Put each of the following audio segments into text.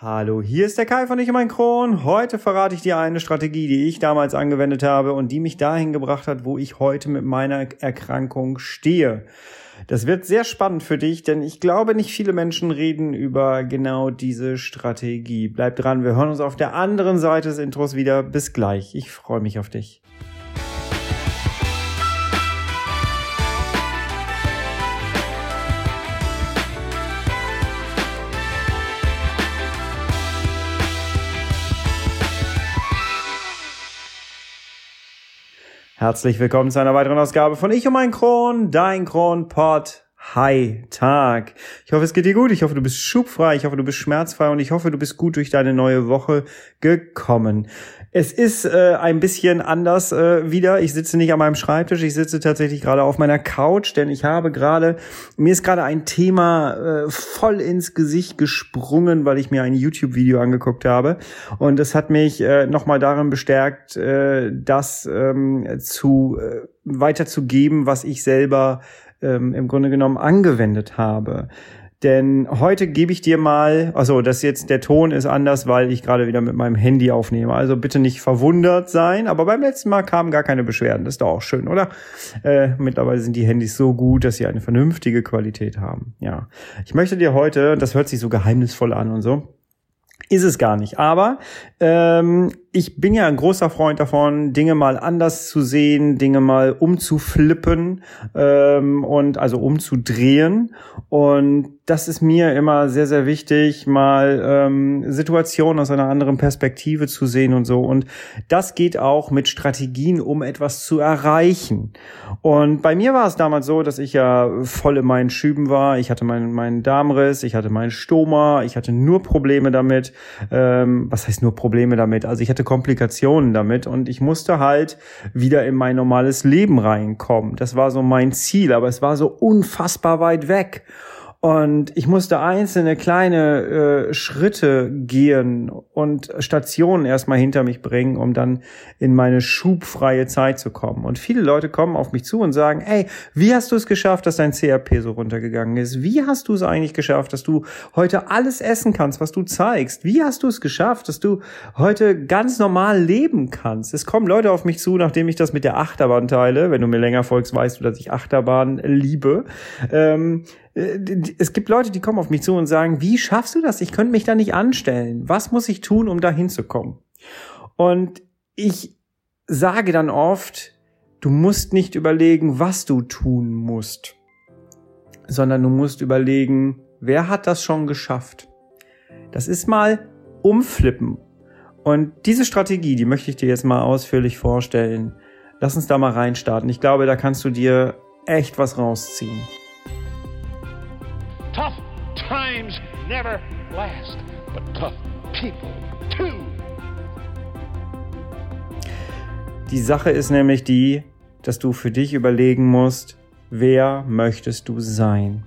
Hallo, hier ist der Kai von Ich und mein Kron. Heute verrate ich dir eine Strategie, die ich damals angewendet habe und die mich dahin gebracht hat, wo ich heute mit meiner Erkrankung stehe. Das wird sehr spannend für dich, denn ich glaube, nicht viele Menschen reden über genau diese Strategie. Bleib dran, wir hören uns auf der anderen Seite des Intros wieder. Bis gleich. Ich freue mich auf dich. Herzlich willkommen zu einer weiteren Ausgabe von Ich und mein Kron, dein Kronpott. Hi, Tag. Ich hoffe, es geht dir gut. Ich hoffe, du bist schubfrei. Ich hoffe, du bist schmerzfrei und ich hoffe, du bist gut durch deine neue Woche gekommen. Es ist äh, ein bisschen anders äh, wieder. Ich sitze nicht an meinem Schreibtisch, ich sitze tatsächlich gerade auf meiner Couch, denn ich habe gerade, mir ist gerade ein Thema äh, voll ins Gesicht gesprungen, weil ich mir ein YouTube-Video angeguckt habe. Und es hat mich äh, nochmal darin bestärkt, äh, das ähm, zu äh, weiterzugeben, was ich selber ähm, im Grunde genommen angewendet habe. Denn heute gebe ich dir mal, also das jetzt der Ton ist anders, weil ich gerade wieder mit meinem Handy aufnehme. Also bitte nicht verwundert sein. Aber beim letzten Mal kamen gar keine Beschwerden. Das ist doch auch schön, oder? Äh, mittlerweile sind die Handys so gut, dass sie eine vernünftige Qualität haben. Ja, ich möchte dir heute, das hört sich so geheimnisvoll an und so, ist es gar nicht. Aber ähm, ich bin ja ein großer Freund davon, Dinge mal anders zu sehen, Dinge mal umzuflippen ähm, und also umzudrehen. Und das ist mir immer sehr, sehr wichtig, mal ähm, Situationen aus einer anderen Perspektive zu sehen und so. Und das geht auch mit Strategien, um etwas zu erreichen. Und bei mir war es damals so, dass ich ja voll in meinen Schüben war. Ich hatte meinen, meinen Darmriss, ich hatte meinen Stoma, ich hatte nur Probleme damit. Ähm, was heißt nur Probleme damit? Also ich hatte Komplikationen damit und ich musste halt wieder in mein normales Leben reinkommen. Das war so mein Ziel, aber es war so unfassbar weit weg. Und ich musste einzelne kleine äh, Schritte gehen und Stationen erstmal hinter mich bringen, um dann in meine schubfreie Zeit zu kommen. Und viele Leute kommen auf mich zu und sagen, ey, wie hast du es geschafft, dass dein CRP so runtergegangen ist? Wie hast du es eigentlich geschafft, dass du heute alles essen kannst, was du zeigst? Wie hast du es geschafft, dass du heute ganz normal leben kannst? Es kommen Leute auf mich zu, nachdem ich das mit der Achterbahn teile. Wenn du mir länger folgst, weißt du, dass ich Achterbahn liebe. Ähm, äh, es gibt Leute, die kommen auf mich zu und sagen, wie schaffst du das? Ich könnte mich da nicht anstellen. Was muss ich tun, um da hinzukommen? Und ich sage dann oft, du musst nicht überlegen, was du tun musst, sondern du musst überlegen, wer hat das schon geschafft? Das ist mal umflippen. Und diese Strategie, die möchte ich dir jetzt mal ausführlich vorstellen. Lass uns da mal reinstarten. Ich glaube, da kannst du dir echt was rausziehen. Times never last, but tough people too. Die Sache ist nämlich die, dass du für dich überlegen musst, wer möchtest du sein?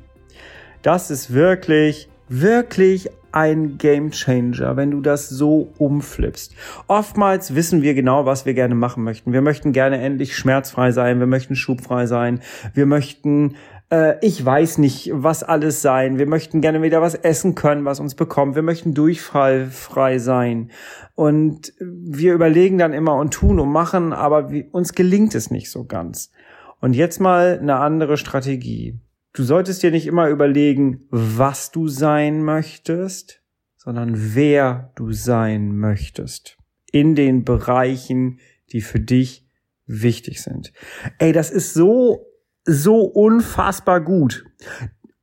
Das ist wirklich, wirklich ein Game Changer, wenn du das so umflippst. Oftmals wissen wir genau, was wir gerne machen möchten. Wir möchten gerne endlich schmerzfrei sein, wir möchten schubfrei sein, wir möchten äh, ich weiß nicht, was alles sein. Wir möchten gerne wieder was essen können, was uns bekommt. Wir möchten durchfallfrei sein. Und wir überlegen dann immer und tun und machen, aber uns gelingt es nicht so ganz. Und jetzt mal eine andere Strategie. Du solltest dir nicht immer überlegen, was du sein möchtest, sondern wer du sein möchtest. In den Bereichen, die für dich wichtig sind. Ey, das ist so so unfassbar gut.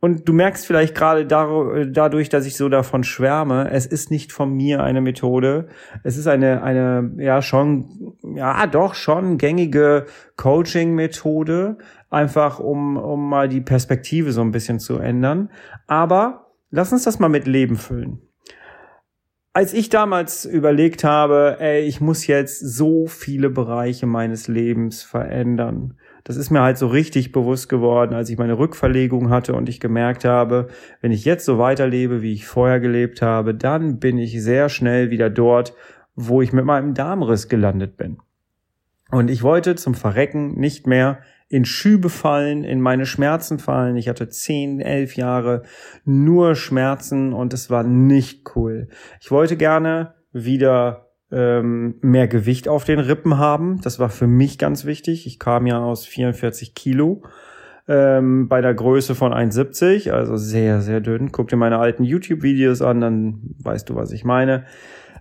Und du merkst vielleicht gerade dadurch, dass ich so davon schwärme, es ist nicht von mir eine Methode. Es ist eine, eine, ja, schon, ja, doch schon gängige Coaching-Methode. Einfach um, um mal die Perspektive so ein bisschen zu ändern. Aber lass uns das mal mit Leben füllen. Als ich damals überlegt habe, ey, ich muss jetzt so viele Bereiche meines Lebens verändern, das ist mir halt so richtig bewusst geworden, als ich meine Rückverlegung hatte und ich gemerkt habe, wenn ich jetzt so weiterlebe, wie ich vorher gelebt habe, dann bin ich sehr schnell wieder dort, wo ich mit meinem Darmriss gelandet bin. Und ich wollte zum Verrecken nicht mehr in Schübe fallen, in meine Schmerzen fallen. Ich hatte zehn, elf Jahre nur Schmerzen und es war nicht cool. Ich wollte gerne wieder ähm, mehr Gewicht auf den Rippen haben. Das war für mich ganz wichtig. Ich kam ja aus 44 Kilo ähm, bei der Größe von 1,70, also sehr, sehr dünn. Guck dir meine alten YouTube-Videos an, dann weißt du, was ich meine.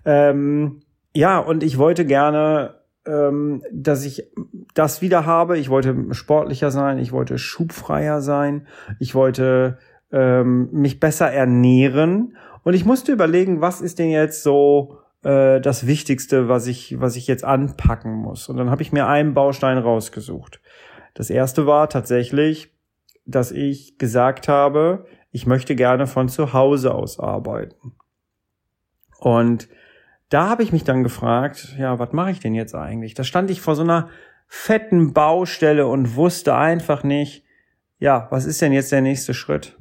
Ähm, ja, und ich wollte gerne ähm, dass ich das wieder habe. Ich wollte sportlicher sein, ich wollte schubfreier sein, ich wollte ähm, mich besser ernähren und ich musste überlegen, was ist denn jetzt so äh, das Wichtigste, was ich, was ich jetzt anpacken muss. Und dann habe ich mir einen Baustein rausgesucht. Das erste war tatsächlich, dass ich gesagt habe, ich möchte gerne von zu Hause aus arbeiten. Und da habe ich mich dann gefragt, ja, was mache ich denn jetzt eigentlich? Da stand ich vor so einer fetten Baustelle und wusste einfach nicht, ja, was ist denn jetzt der nächste Schritt?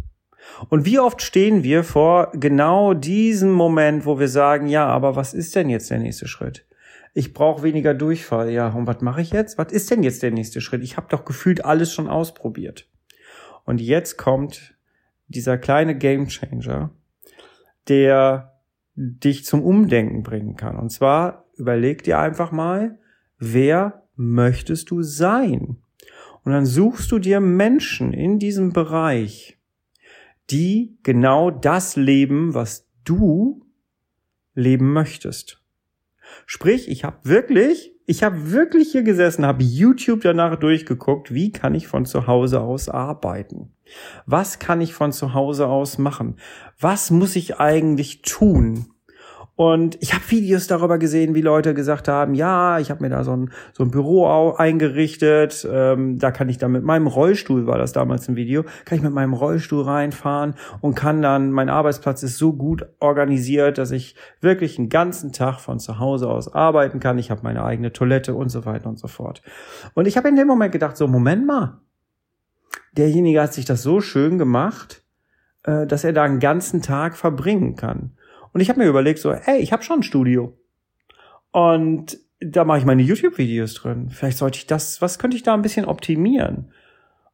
Und wie oft stehen wir vor genau diesem Moment, wo wir sagen, ja, aber was ist denn jetzt der nächste Schritt? Ich brauche weniger Durchfall. Ja, und was mache ich jetzt? Was ist denn jetzt der nächste Schritt? Ich habe doch gefühlt alles schon ausprobiert. Und jetzt kommt dieser kleine Gamechanger, der dich zum Umdenken bringen kann. Und zwar überleg dir einfach mal, wer möchtest du sein? Und dann suchst du dir Menschen in diesem Bereich, die genau das leben, was du leben möchtest. Sprich, ich habe wirklich, ich habe wirklich hier gesessen, habe YouTube danach durchgeguckt, wie kann ich von zu Hause aus arbeiten? Was kann ich von zu Hause aus machen? Was muss ich eigentlich tun? Und ich habe Videos darüber gesehen, wie Leute gesagt haben, ja, ich habe mir da so ein, so ein Büro eingerichtet, ähm, da kann ich dann mit meinem Rollstuhl, war das damals ein Video, kann ich mit meinem Rollstuhl reinfahren und kann dann, mein Arbeitsplatz ist so gut organisiert, dass ich wirklich einen ganzen Tag von zu Hause aus arbeiten kann. Ich habe meine eigene Toilette und so weiter und so fort. Und ich habe in dem Moment gedacht, so, Moment mal, derjenige hat sich das so schön gemacht, äh, dass er da einen ganzen Tag verbringen kann. Und ich habe mir überlegt, so, hey, ich habe schon ein Studio. Und da mache ich meine YouTube-Videos drin. Vielleicht sollte ich das, was könnte ich da ein bisschen optimieren?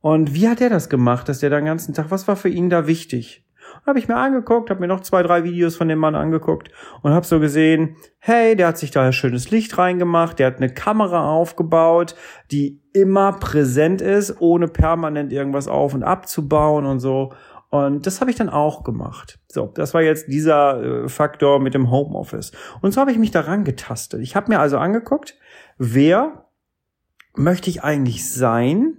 Und wie hat er das gemacht, dass der den ganzen Tag, was war für ihn da wichtig? Habe ich mir angeguckt, habe mir noch zwei, drei Videos von dem Mann angeguckt und habe so gesehen, hey, der hat sich da schönes Licht reingemacht, der hat eine Kamera aufgebaut, die immer präsent ist, ohne permanent irgendwas auf und abzubauen und so. Und das habe ich dann auch gemacht. So, das war jetzt dieser äh, Faktor mit dem Homeoffice. Und so habe ich mich daran getastet. Ich habe mir also angeguckt, wer möchte ich eigentlich sein?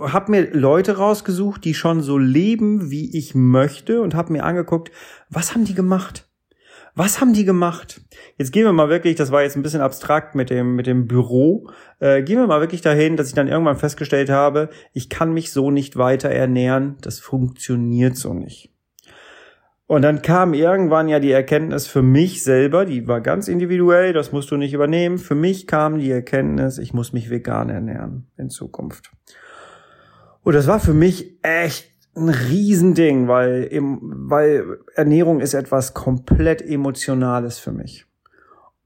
Hab mir Leute rausgesucht, die schon so leben, wie ich möchte und habe mir angeguckt, was haben die gemacht? Was haben die gemacht? Jetzt gehen wir mal wirklich, das war jetzt ein bisschen abstrakt mit dem, mit dem Büro, äh, gehen wir mal wirklich dahin, dass ich dann irgendwann festgestellt habe, ich kann mich so nicht weiter ernähren, das funktioniert so nicht. Und dann kam irgendwann ja die Erkenntnis für mich selber, die war ganz individuell, das musst du nicht übernehmen. Für mich kam die Erkenntnis, ich muss mich vegan ernähren in Zukunft. Und das war für mich echt ein Riesending, weil, weil Ernährung ist etwas komplett Emotionales für mich.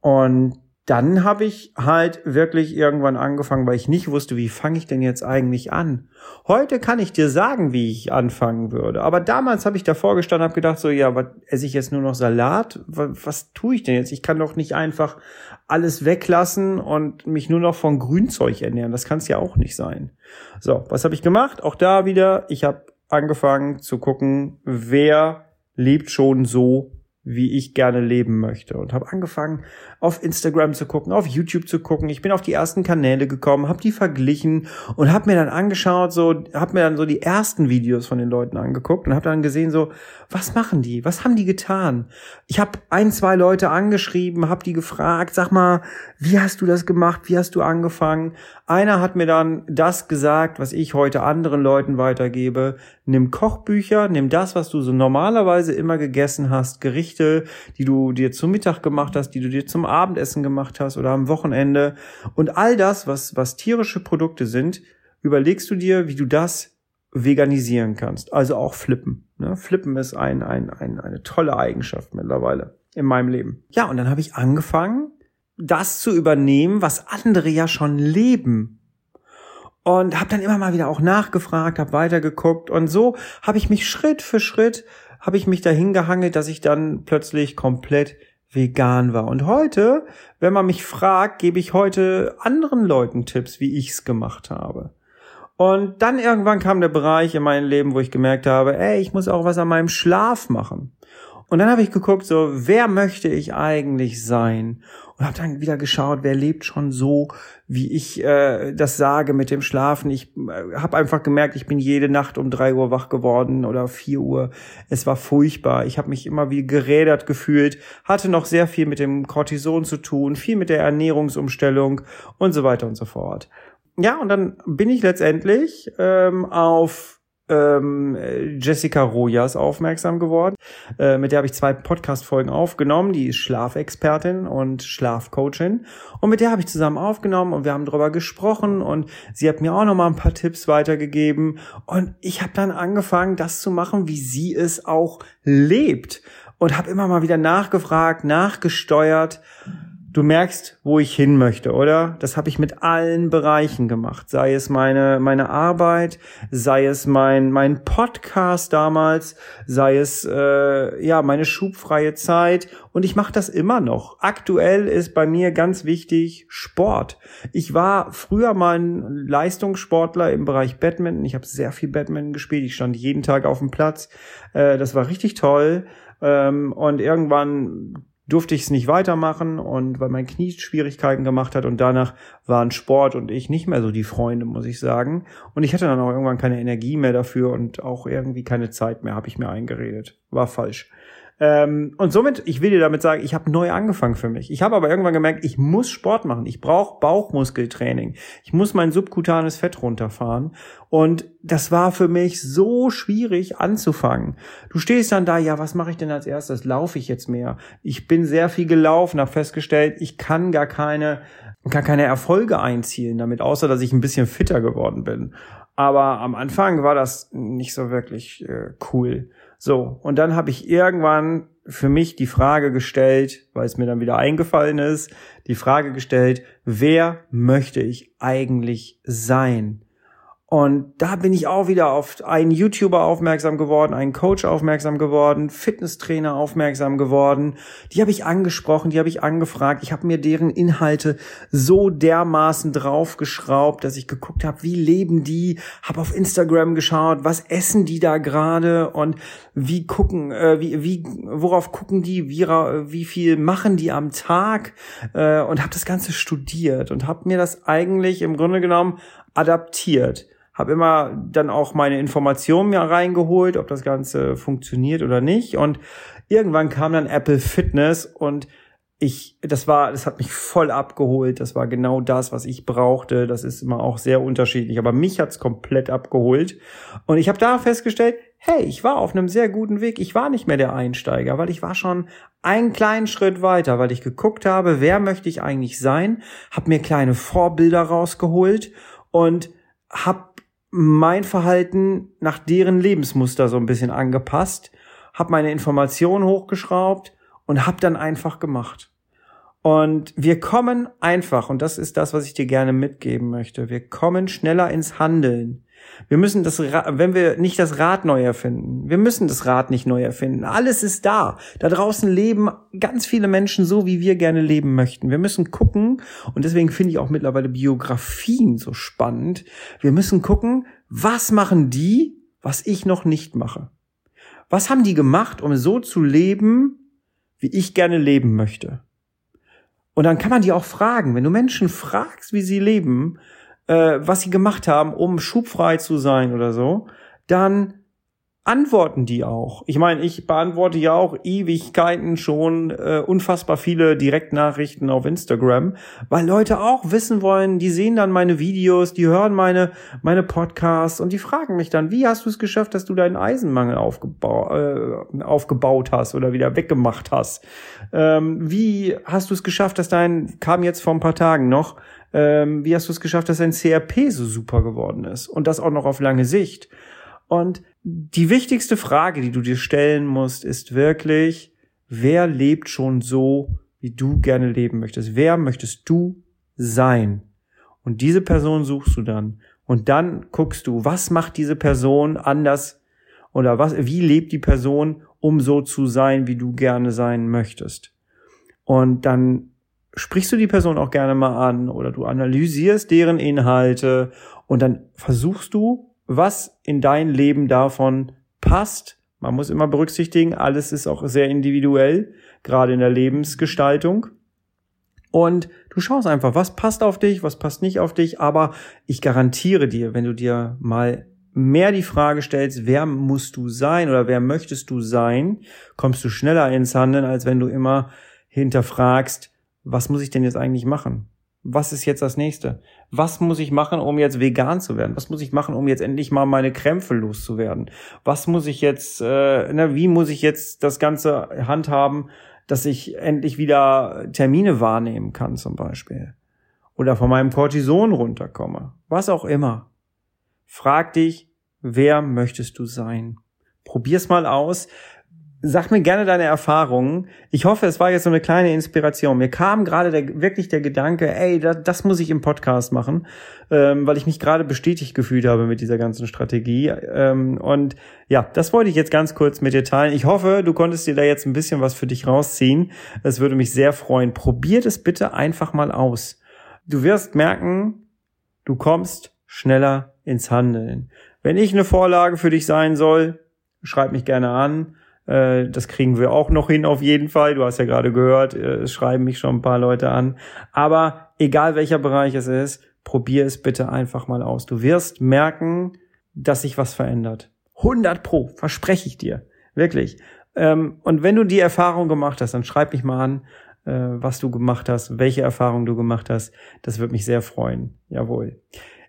Und dann habe ich halt wirklich irgendwann angefangen, weil ich nicht wusste, wie fange ich denn jetzt eigentlich an. Heute kann ich dir sagen, wie ich anfangen würde. Aber damals habe ich davor gestanden, habe gedacht, so ja, was esse ich jetzt nur noch Salat? Was, was tue ich denn jetzt? Ich kann doch nicht einfach alles weglassen und mich nur noch von Grünzeug ernähren. Das kann es ja auch nicht sein. So, was habe ich gemacht? Auch da wieder, ich habe angefangen zu gucken, wer lebt schon so, wie ich gerne leben möchte und habe angefangen auf Instagram zu gucken, auf YouTube zu gucken. Ich bin auf die ersten Kanäle gekommen, habe die verglichen und habe mir dann angeschaut, so habe mir dann so die ersten Videos von den Leuten angeguckt und habe dann gesehen so, was machen die? Was haben die getan? Ich habe ein, zwei Leute angeschrieben, habe die gefragt, sag mal, wie hast du das gemacht? Wie hast du angefangen? Einer hat mir dann das gesagt, was ich heute anderen Leuten weitergebe. Nimm Kochbücher, nimm das, was du so normalerweise immer gegessen hast, Gerichte, die du dir zum Mittag gemacht hast, die du dir zum Abendessen gemacht hast oder am Wochenende und all das, was, was tierische Produkte sind, überlegst du dir, wie du das veganisieren kannst. Also auch flippen. Ne? Flippen ist ein, ein, ein, eine tolle Eigenschaft mittlerweile in meinem Leben. Ja, und dann habe ich angefangen, das zu übernehmen, was andere ja schon leben. und habe dann immer mal wieder auch nachgefragt, habe weitergeguckt und so habe ich mich Schritt für Schritt habe ich mich dahin gehangelt, dass ich dann plötzlich komplett vegan war. Und heute, wenn man mich fragt, gebe ich heute anderen Leuten Tipps, wie ich's gemacht habe. Und dann irgendwann kam der Bereich in meinem Leben, wo ich gemerkt habe, ey, ich muss auch was an meinem Schlaf machen. Und dann habe ich geguckt, so, wer möchte ich eigentlich sein? Und habe dann wieder geschaut, wer lebt schon so, wie ich äh, das sage mit dem Schlafen. Ich äh, habe einfach gemerkt, ich bin jede Nacht um drei Uhr wach geworden oder vier Uhr. Es war furchtbar. Ich habe mich immer wie gerädert gefühlt, hatte noch sehr viel mit dem Cortison zu tun, viel mit der Ernährungsumstellung und so weiter und so fort. Ja, und dann bin ich letztendlich ähm, auf ähm, Jessica Rojas aufmerksam geworden. Äh, mit der habe ich zwei Podcast-Folgen aufgenommen. Die ist Schlafexpertin und Schlafcoachin. Und mit der habe ich zusammen aufgenommen und wir haben darüber gesprochen und sie hat mir auch noch mal ein paar Tipps weitergegeben. Und ich habe dann angefangen, das zu machen, wie sie es auch lebt. Und habe immer mal wieder nachgefragt, nachgesteuert du merkst, wo ich hin möchte, oder? Das habe ich mit allen Bereichen gemacht. Sei es meine, meine Arbeit, sei es mein, mein Podcast damals, sei es äh, ja meine schubfreie Zeit. Und ich mache das immer noch. Aktuell ist bei mir ganz wichtig Sport. Ich war früher mal ein Leistungssportler im Bereich Badminton. Ich habe sehr viel Badminton gespielt. Ich stand jeden Tag auf dem Platz. Äh, das war richtig toll. Ähm, und irgendwann durfte ich es nicht weitermachen und weil mein Knie Schwierigkeiten gemacht hat und danach waren Sport und ich nicht mehr so die Freunde, muss ich sagen. Und ich hatte dann auch irgendwann keine Energie mehr dafür und auch irgendwie keine Zeit mehr, habe ich mir eingeredet. War falsch. Ähm, und somit, ich will dir damit sagen, ich habe neu angefangen für mich. Ich habe aber irgendwann gemerkt, ich muss Sport machen. Ich brauche Bauchmuskeltraining. Ich muss mein subkutanes Fett runterfahren. Und das war für mich so schwierig anzufangen. Du stehst dann da, ja, was mache ich denn als erstes? Laufe ich jetzt mehr? Ich bin sehr viel gelaufen, habe festgestellt, ich kann gar keine, gar keine Erfolge einzielen damit, außer dass ich ein bisschen fitter geworden bin. Aber am Anfang war das nicht so wirklich äh, cool. So, und dann habe ich irgendwann für mich die Frage gestellt, weil es mir dann wieder eingefallen ist, die Frage gestellt, wer möchte ich eigentlich sein? Und da bin ich auch wieder auf einen YouTuber aufmerksam geworden, einen Coach aufmerksam geworden, Fitnesstrainer aufmerksam geworden. Die habe ich angesprochen, die habe ich angefragt. Ich habe mir deren Inhalte so dermaßen draufgeschraubt, dass ich geguckt habe, wie leben die, habe auf Instagram geschaut, was essen die da gerade? Und wie gucken, äh, wie, wie, worauf gucken die, wie, wie viel machen die am Tag? Äh, und habe das Ganze studiert und habe mir das eigentlich im Grunde genommen adaptiert habe immer dann auch meine Informationen mir reingeholt, ob das Ganze funktioniert oder nicht. Und irgendwann kam dann Apple Fitness und ich, das war, das hat mich voll abgeholt. Das war genau das, was ich brauchte. Das ist immer auch sehr unterschiedlich, aber mich hat's komplett abgeholt. Und ich habe da festgestellt, hey, ich war auf einem sehr guten Weg. Ich war nicht mehr der Einsteiger, weil ich war schon einen kleinen Schritt weiter, weil ich geguckt habe, wer möchte ich eigentlich sein, habe mir kleine Vorbilder rausgeholt und habe mein Verhalten nach deren Lebensmuster so ein bisschen angepasst, habe meine Informationen hochgeschraubt und habe dann einfach gemacht. Und wir kommen einfach, und das ist das, was ich dir gerne mitgeben möchte, wir kommen schneller ins Handeln, wir müssen das, wenn wir nicht das Rad neu erfinden, wir müssen das Rad nicht neu erfinden. Alles ist da. Da draußen leben ganz viele Menschen so, wie wir gerne leben möchten. Wir müssen gucken, und deswegen finde ich auch mittlerweile Biografien so spannend. Wir müssen gucken, was machen die, was ich noch nicht mache? Was haben die gemacht, um so zu leben, wie ich gerne leben möchte? Und dann kann man die auch fragen. Wenn du Menschen fragst, wie sie leben, äh, was sie gemacht haben, um schubfrei zu sein oder so, dann antworten die auch. Ich meine, ich beantworte ja auch Ewigkeiten schon äh, unfassbar viele Direktnachrichten auf Instagram, weil Leute auch wissen wollen, die sehen dann meine Videos, die hören meine meine Podcasts und die fragen mich dann, wie hast du es geschafft, dass du deinen Eisenmangel aufgebau äh, aufgebaut hast oder wieder weggemacht hast? Ähm, wie hast du es geschafft, dass dein kam jetzt vor ein paar Tagen noch ähm, wie hast du es geschafft, dass dein CRP so super geworden ist? Und das auch noch auf lange Sicht. Und die wichtigste Frage, die du dir stellen musst, ist wirklich, wer lebt schon so, wie du gerne leben möchtest? Wer möchtest du sein? Und diese Person suchst du dann. Und dann guckst du, was macht diese Person anders oder was, wie lebt die Person, um so zu sein, wie du gerne sein möchtest. Und dann sprichst du die Person auch gerne mal an oder du analysierst deren Inhalte und dann versuchst du, was in dein Leben davon passt. Man muss immer berücksichtigen, alles ist auch sehr individuell, gerade in der Lebensgestaltung. Und du schaust einfach, was passt auf dich, was passt nicht auf dich. Aber ich garantiere dir, wenn du dir mal mehr die Frage stellst, wer musst du sein oder wer möchtest du sein, kommst du schneller ins Handeln, als wenn du immer hinterfragst, was muss ich denn jetzt eigentlich machen? Was ist jetzt das nächste? Was muss ich machen, um jetzt vegan zu werden? Was muss ich machen, um jetzt endlich mal meine Krämpfe loszuwerden? Was muss ich jetzt, äh, na, wie muss ich jetzt das Ganze handhaben, dass ich endlich wieder Termine wahrnehmen kann zum Beispiel. Oder von meinem Cortison runterkomme. Was auch immer. Frag dich, wer möchtest du sein? Probier's mal aus. Sag mir gerne deine Erfahrungen. Ich hoffe, es war jetzt so eine kleine Inspiration. Mir kam gerade der, wirklich der Gedanke, ey, das, das muss ich im Podcast machen, ähm, weil ich mich gerade bestätigt gefühlt habe mit dieser ganzen Strategie. Ähm, und ja, das wollte ich jetzt ganz kurz mit dir teilen. Ich hoffe, du konntest dir da jetzt ein bisschen was für dich rausziehen. Es würde mich sehr freuen. Probiert es bitte einfach mal aus. Du wirst merken, du kommst schneller ins Handeln. Wenn ich eine Vorlage für dich sein soll, schreib mich gerne an. Äh, das kriegen wir auch noch hin auf jeden Fall. Du hast ja gerade gehört, äh, es schreiben mich schon ein paar Leute an. Aber egal welcher Bereich es ist, probier es bitte einfach mal aus. Du wirst merken, dass sich was verändert. 100 pro, verspreche ich dir. Wirklich. Ähm, und wenn du die Erfahrung gemacht hast, dann schreib mich mal an, äh, was du gemacht hast, welche Erfahrung du gemacht hast. Das würde mich sehr freuen. Jawohl.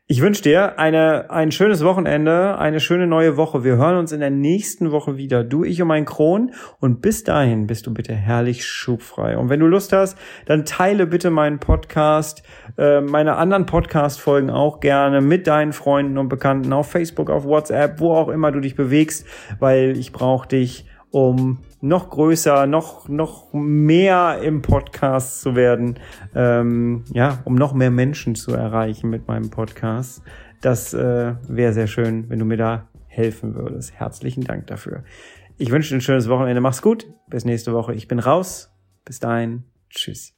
Ich wünsche dir eine, ein schönes Wochenende, eine schöne neue Woche. Wir hören uns in der nächsten Woche wieder. Du, ich und mein Kron. Und bis dahin bist du bitte herrlich schubfrei. Und wenn du Lust hast, dann teile bitte meinen Podcast, äh, meine anderen Podcast-Folgen auch gerne mit deinen Freunden und Bekannten auf Facebook, auf WhatsApp, wo auch immer du dich bewegst, weil ich brauche dich um noch größer, noch, noch mehr im Podcast zu werden, ähm, ja, um noch mehr Menschen zu erreichen mit meinem Podcast. Das äh, wäre sehr schön, wenn du mir da helfen würdest. Herzlichen Dank dafür. Ich wünsche dir ein schönes Wochenende. Mach's gut. Bis nächste Woche. Ich bin raus. Bis dahin. Tschüss.